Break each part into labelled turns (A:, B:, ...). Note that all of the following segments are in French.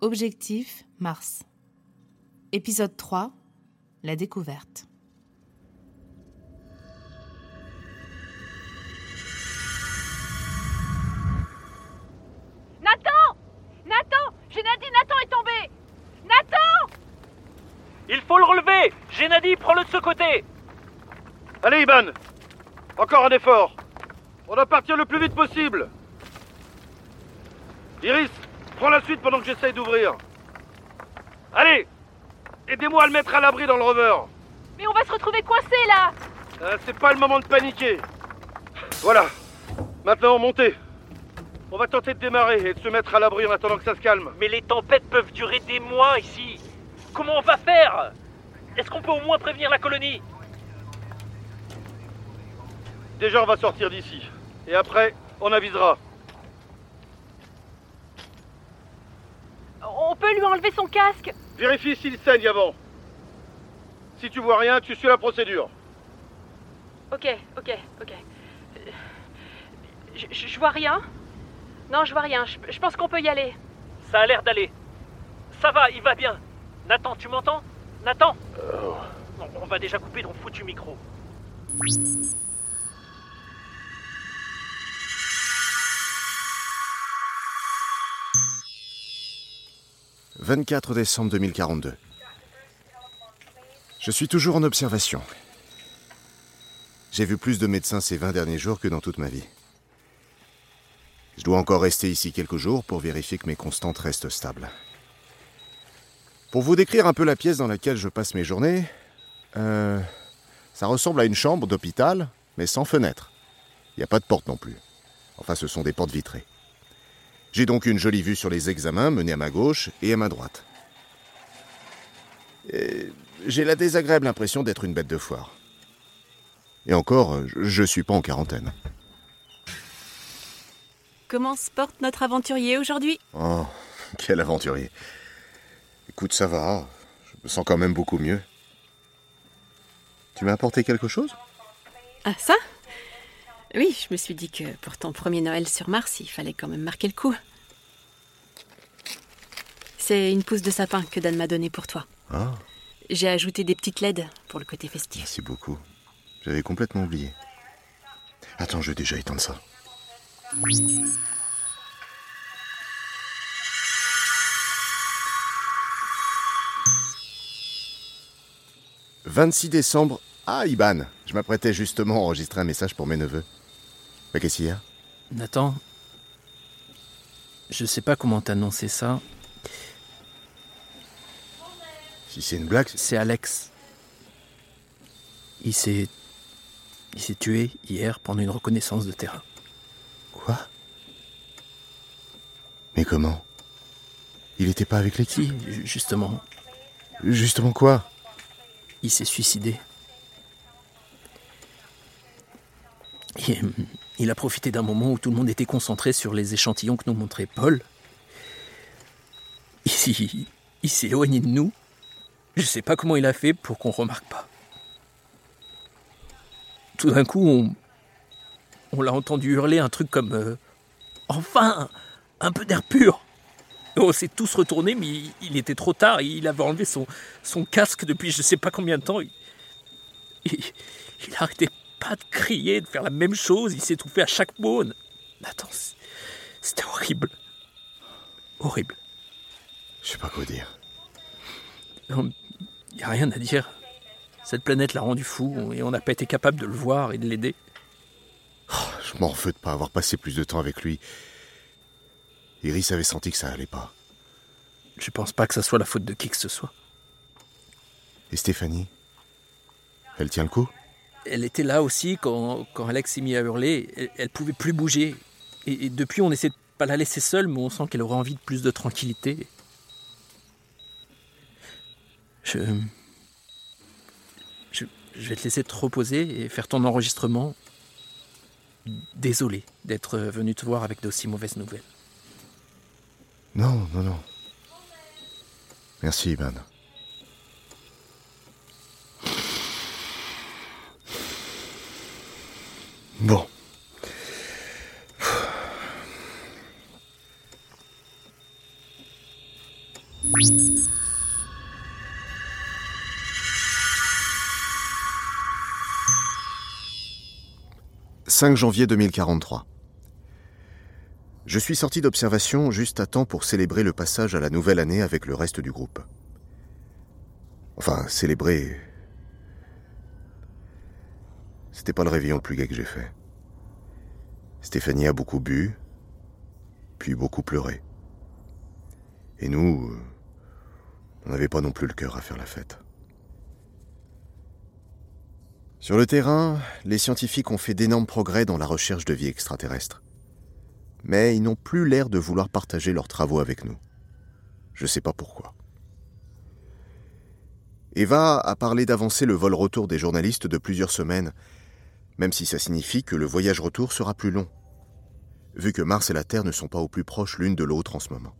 A: Objectif Mars. Épisode 3 La découverte.
B: Nathan! Nathan! J'ai Nathan est tombé! Nathan!
C: Il faut le relever! Gennady, prends-le de ce côté!
D: Allez, Iban! Encore un effort! On doit partir le plus vite possible! Iris, prends la suite pendant que j'essaye d'ouvrir. Allez Aidez-moi à le mettre à l'abri dans le rover
B: Mais on va se retrouver coincé là
D: Euh, C'est pas le moment de paniquer Voilà Maintenant, montez On va tenter de démarrer et de se mettre à l'abri en attendant que ça se calme.
C: Mais les tempêtes peuvent durer des mois ici Comment on va faire? Est-ce qu'on peut au moins prévenir la colonie?
D: Déjà, on va sortir d'ici. Et après, on avisera.
B: On peut lui enlever son casque
D: Vérifie s'il saigne avant. Si tu vois rien, tu suis la procédure.
B: Ok, ok, ok. Je, je- je vois rien Non, je vois rien. Je, je pense qu'on peut y aller.
C: Ça a l'air d'aller. Ça va, il va bien. Nathan, tu m'entends? Nathan? Non, On va déjà couper ton foutu micro.
E: 24 décembre 2042. Je suis toujours en observation. J'ai vu plus de médecins ces 20 derniers jours que dans toute ma vie. Je dois encore rester ici quelques jours pour vérifier que mes constantes restent stables. Pour vous décrire un peu la pièce dans laquelle je passe mes journées, euh, ça ressemble à une chambre d'hôpital, mais sans fenêtre. Il n'y a pas de porte non plus. Enfin, ce sont des portes vitrées. J'ai donc une jolie vue sur les examens menés à ma gauche et à ma droite. J'ai la désagréable impression d'être une bête de foire. Et encore, je- je suis pas en quarantaine.
F: Comment se porte notre aventurier aujourd'hui?
E: Oh, quel aventurier. Écoute, ça va. Je me sens quand même beaucoup mieux. Tu m'as apporté quelque chose?
F: Ah, ça? Oui, je me suis dit que pour ton premier Noël sur Mars, il fallait quand même marquer le coup. C'est une pousse de sapin que Dan m'a donnée pour toi.
E: Ah,
F: J'ai ajouté des petites LED pour le côté festif.
E: merci beaucoup. J'avais complètement oublié. Attends, je vais déjà éteindre ça. « 26 décembre. Ah, Iban, je m'apprêtais justement à enregistrer un message pour mes neveux. Mais qu'est-ce qu'il y a?
G: Nathan, je sais pas comment t'annoncer ça.
E: Si c'est une blague,
G: C'est Alex. Il s'est. Il s'est tué hier pendant une reconnaissance de terrain.
E: Quoi? Mais comment? Il était pas avec l'équipe?
G: Si, ju- justement,
E: Justement quoi?
G: Il s'est suicidé. Et, hum, il a profité d'un moment où tout le monde était concentré sur les échantillons que nous montrait Paul. Il, s'est- il s'est éloigné de nous. Je sais pas comment il a fait pour qu'on remarque pas. Tout d'un coup, on, on l'a entendu hurler un truc comme euh, Enfin Un peu d'air pur Et On s'est tous retournés, mais il, il était trop tard. Il avait enlevé son, son casque depuis je sais pas combien de temps. Il, il, il arrêtait pas de crier, de faire la même chose. Il s'étouffait à chaque mot. Attends, c'était horrible. Horrible.
E: Je sais pas quoi dire.
G: Il n'y a rien à dire. Cette planète l'a rendu fou et on n'a pas été capable de le voir et de l'aider.
E: Je m'en veux de pas avoir passé plus de temps avec lui. Iris avait senti que ça allait pas.
G: Je pense pas que ça soit la faute de qui que ce soit.
E: Et Stéphanie? Elle tient le coup?
G: Elle était là aussi quand, quand Alex s'est mis à hurler. Elle, elle pouvait plus bouger. Et, et depuis, on essaie de pas la laisser seule, mais on sent qu'elle aurait envie de plus de tranquillité. Je, je, je vais te laisser te reposer et faire ton enregistrement. Désolé d'être venu te voir avec d'aussi mauvaises nouvelles.
E: Non, non, non. Merci, Ivan. Bon. « 5 janvier 2043. Je suis sorti d'observation juste à temps pour célébrer le passage à la nouvelle année avec le reste du groupe. Enfin, célébrer. C'était pas le réveillon le plus gai que j'ai fait. Stéphanie a beaucoup bu, puis beaucoup pleuré. Et nous, on n'avait pas non plus le cœur à faire la fête. Sur le terrain, les scientifiques ont fait d'énormes progrès dans la recherche de vie extraterrestre. Mais ils n'ont plus l'air de vouloir partager leurs travaux avec nous. Je ne sais pas pourquoi. Eva a parlé d'avancer le vol retour des journalistes de plusieurs semaines, même si ça signifie que le voyage retour sera plus long, vu que Mars et la Terre ne sont pas au plus proches l'une de l'autre en ce moment.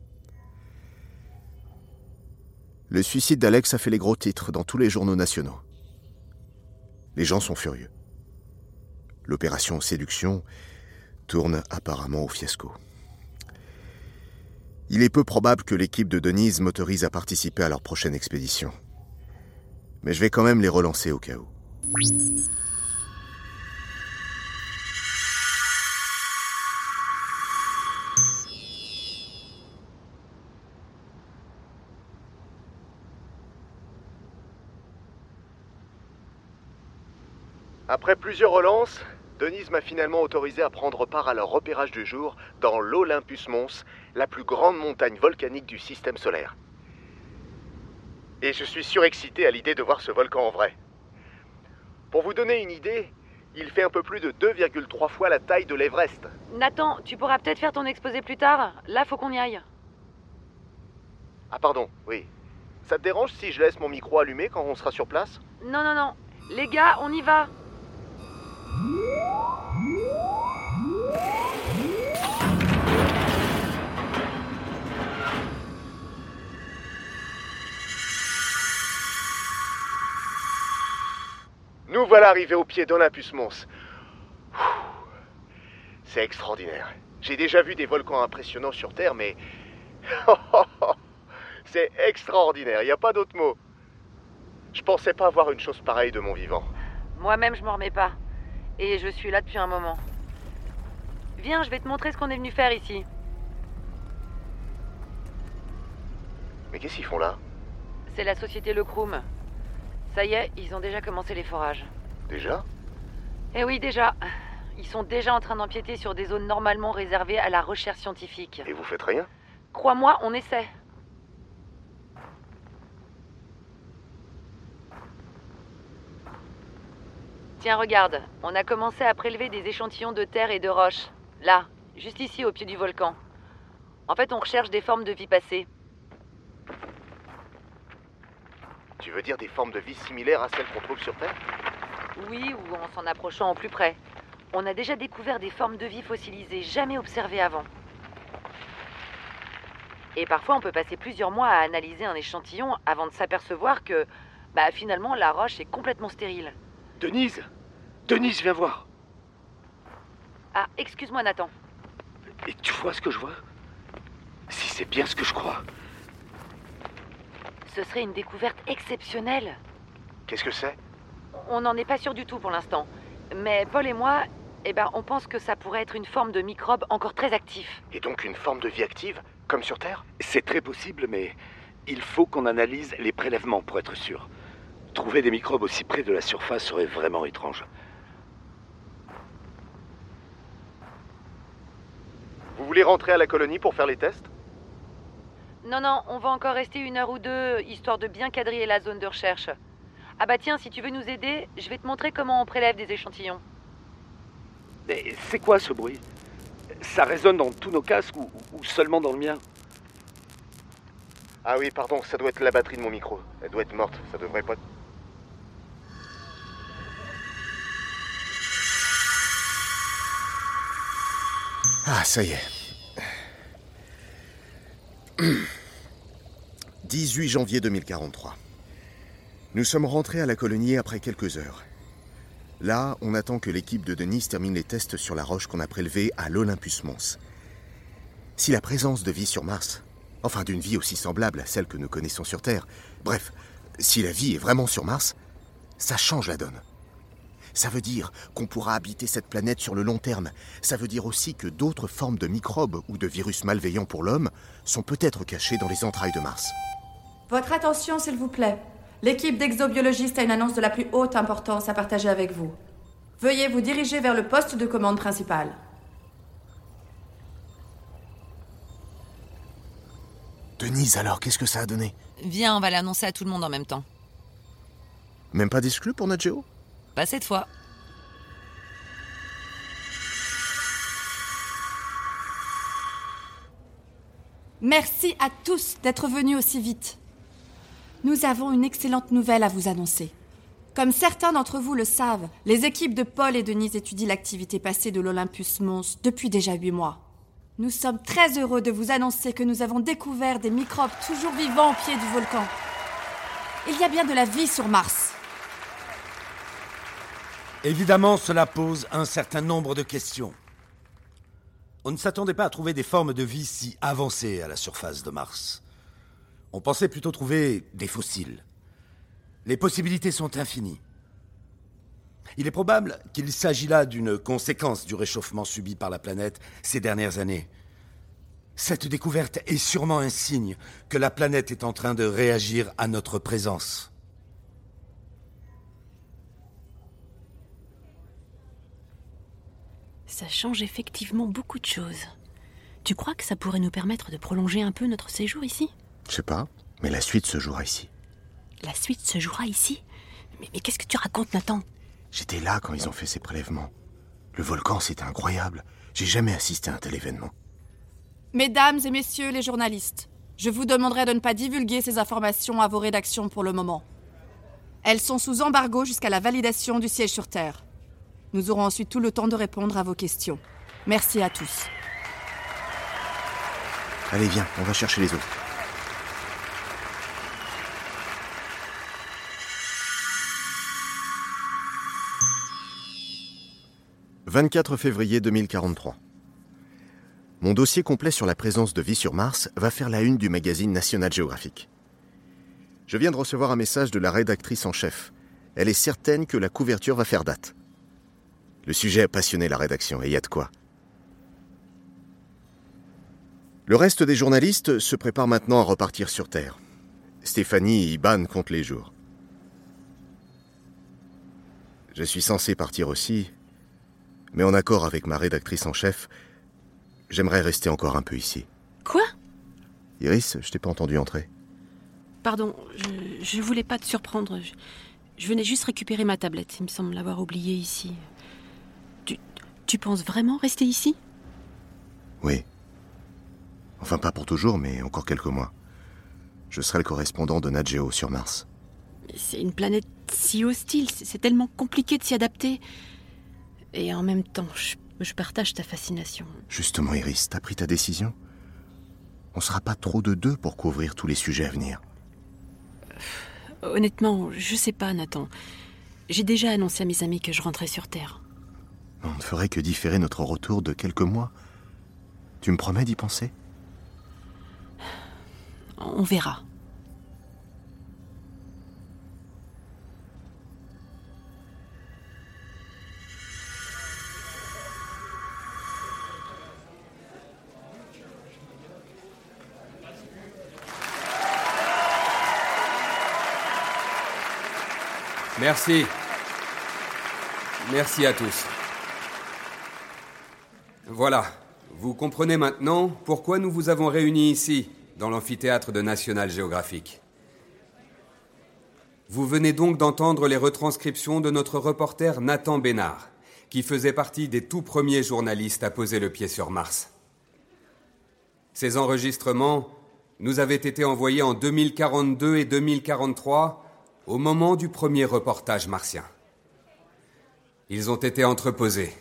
E: Le suicide d'Alex a fait les gros titres dans tous les journaux nationaux. Les gens sont furieux. L'opération séduction tourne apparemment au fiasco. Il est peu probable que l'équipe de Denise m'autorise à participer à leur prochaine expédition. Mais je vais quand même les relancer au cas où.
H: Après plusieurs relances, Denise m'a finalement autorisé à prendre part à leur repérage du jour dans l'Olympus Mons, la plus grande montagne volcanique du système solaire. Et je suis surexcité à l'idée de voir ce volcan en vrai. Pour vous donner une idée, il fait un peu plus de 2,3 fois la taille de l'Everest.
B: Nathan, tu pourras peut-être faire ton exposé plus tard. Là, faut qu'on y aille.
H: Ah pardon, oui. Ça te dérange si je laisse mon micro allumé quand on sera sur place?
B: Non, non, non. Les gars, on y va.
H: Nous voilà arrivés au pied d'Olympus Mons. C'est extraordinaire. J'ai déjà vu des volcans impressionnants sur Terre, mais... C'est extraordinaire, il n'y a pas d'autre mot. Je pensais pas voir une chose pareille de mon vivant.
B: Moi-même, je m'en remets pas. Et je suis là depuis un moment. Viens, je vais te montrer ce qu'on est venu faire ici.
H: Mais qu'est-ce qu'ils font là?
B: C'est la société Le Croum. Ça y est, ils ont déjà commencé les forages.
H: Déjà
B: Eh oui, déjà. Ils sont déjà en train d'empiéter sur des zones normalement réservées à la recherche scientifique.
H: Et vous faites rien
B: Crois-moi, on essaie. Tiens, regarde, on a commencé à prélever des échantillons de terre et de roches. Là, juste ici, au pied du volcan. En fait, on recherche des formes de vie passées.
H: Tu veux dire des formes de vie similaires à celles qu'on trouve sur Terre?
B: Oui, ou en s'en approchant au plus près. On a déjà découvert des formes de vie fossilisées jamais observées avant. Et parfois, on peut passer plusieurs mois à analyser un échantillon avant de s'apercevoir que, bah, finalement, la roche est complètement stérile.
H: Denise Denise, viens voir.
B: Ah, excuse-moi, Nathan.
H: Et tu vois ce que je vois? Si c'est bien ce que je crois.
B: Ce serait une découverte exceptionnelle.
H: Qu'est-ce que c'est?
B: On n'en est pas sûr du tout pour l'instant. Mais Paul et moi, eh ben, on pense que ça pourrait être une forme de microbe encore très actif.
H: Et donc une forme de vie active, comme sur Terre?
I: C'est très possible, mais il faut qu'on analyse les prélèvements pour être sûr. Trouver des microbes aussi près de la surface serait vraiment étrange.
H: Vous voulez rentrer à la colonie pour faire les tests?
B: Non, non, on va encore rester une heure ou deux, histoire de bien quadriller la zone de recherche. Ah bah tiens, si tu veux nous aider, je vais te montrer comment on prélève des échantillons.
I: Mais c'est quoi ce bruit? Ça résonne dans tous nos casques ou, ou seulement dans le mien?
H: Ah oui, pardon, ça doit être la batterie de mon micro. Elle doit être morte, ça devrait pas...
E: Ah, ça y est. 18 janvier 2043. Nous sommes rentrés à la colonie après quelques heures. Là, on attend que l'équipe de Denise termine les tests sur la roche qu'on a prélevée à l'Olympus Mons. Si la présence de vie sur Mars Enfin, d'une vie aussi semblable à celle que nous connaissons sur Terre. Bref, si la vie est vraiment sur Mars, ça change la donne. Ça veut dire qu'on pourra habiter cette planète sur le long terme. Ça veut dire aussi que d'autres formes de microbes ou de virus malveillants pour l'homme sont peut-être cachés dans les entrailles de Mars.
J: Votre attention, s'il vous plaît. L'équipe d'exobiologistes a une annonce de la plus haute importance à partager avec vous. Veuillez vous diriger vers le poste de commande principal.
E: Denise, alors, qu'est-ce que ça a donné?
B: Viens, on va l'annoncer à tout le monde en même temps.
E: Même pas d'exclus pour notre géo?
B: Pas cette fois.
J: Merci à tous d'être venus aussi vite. Nous avons une excellente nouvelle à vous annoncer. Comme certains d'entre vous le savent, les équipes de Paul et Denise étudient l'activité passée de l'Olympus Mons depuis déjà huit mois. Nous sommes très heureux de vous annoncer que nous avons découvert des microbes toujours vivants au pied du volcan. Il y a bien de la vie sur Mars.
K: Évidemment, cela pose un certain nombre de questions. On ne s'attendait pas à trouver des formes de vie si avancées à la surface de Mars. On pensait plutôt trouver des fossiles. Les possibilités sont infinies. Il est probable qu'il s'agit là d'une conséquence du réchauffement subi par la planète ces dernières années. Cette découverte est sûrement un signe que la planète est en train de réagir à notre présence.
F: Ça change effectivement beaucoup de choses. Tu crois que ça pourrait nous permettre de prolonger un peu notre séjour ici?
E: Je sais pas, mais la suite se jouera ici.
F: La suite se jouera ici Mais, mais qu'est-ce que tu racontes, Nathan?
E: J'étais là quand ils ont fait ces prélèvements. Le volcan, c'était incroyable. J'ai jamais assisté à un tel événement.
J: Mesdames et messieurs les journalistes, je vous demanderai de ne pas divulguer ces informations à vos rédactions pour le moment. Elles sont sous embargo jusqu'à la validation du siège sur Terre. Nous aurons ensuite tout le temps de répondre à vos questions. Merci à tous.
E: Allez, viens, on va chercher les autres. « 24 février 2043. Mon dossier complet sur la présence de vie sur Mars va faire la une du magazine National Geographic. Je viens de recevoir un message de la rédactrice en chef. Elle est certaine que la couverture va faire date. Le sujet a passionné la rédaction, et y a de quoi. Le reste des journalistes se prépare maintenant à repartir sur Terre. Stéphanie Iban comptent les jours. Je suis censé partir aussi, mais en accord avec ma rédactrice en chef, j'aimerais rester encore un peu ici.
F: Quoi?
E: Iris, je t'ai pas entendu entrer.
F: Pardon, je, je voulais pas te surprendre. Je, je venais juste récupérer ma tablette. Il me semble l'avoir oubliée ici. Tu, tu penses vraiment rester ici?
E: Oui. Enfin, pas pour toujours, mais encore quelques mois. Je serai le correspondant de Nat Geo sur Mars.
F: C'est une planète si hostile, c'est tellement compliqué de s'y adapter. Et en même temps, je, je partage ta fascination.
E: Justement, Iris, t'as pris ta décision? On sera pas trop de deux pour couvrir tous les sujets à venir.
F: Honnêtement, je sais pas, Nathan. J'ai déjà annoncé à mes amis que je rentrais sur Terre.
E: On ne ferait que différer notre retour de quelques mois. Tu me promets d'y penser?
F: On verra.
L: Merci. Merci à tous. Voilà, vous comprenez maintenant pourquoi nous vous avons réunis ici, dans l'amphithéâtre de National Geographic. Vous venez donc d'entendre les retranscriptions de notre reporter Nathan Bénard, qui faisait partie des tout premiers journalistes à poser le pied sur Mars. Ces enregistrements nous avaient été envoyés en 2042 et 2043 au moment du premier reportage martien. Ils ont été entreposés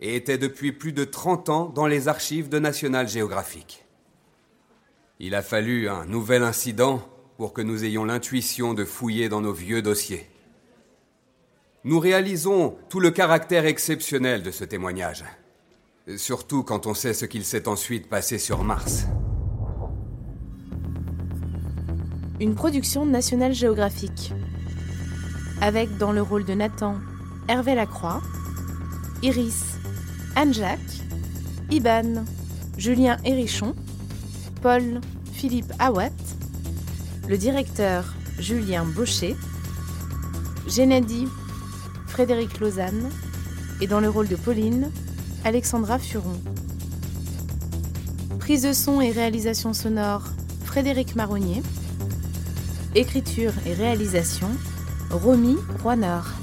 L: et étaient depuis plus de 30 ans dans les archives de National Geographic. Il a fallu un nouvel incident pour que nous ayons l'intuition de fouiller dans nos vieux dossiers. Nous réalisons tout le caractère exceptionnel de ce témoignage, surtout quand on sait ce qu'il s'est ensuite passé sur Mars.
A: Une production National Geographic. Avec dans le rôle de Nathan, Hervé Lacroix, Iris, Anne-Jacques, Iban, Julien Hérichon, Paul, Philippe Awat, le directeur Julien Baucher, Gennady, Frédéric Lausanne, et dans le rôle de Pauline, Alexandra Furon. Prise de son et réalisation sonore, Frédéric Marronnier. Écriture et réalisation, Romy Roinard.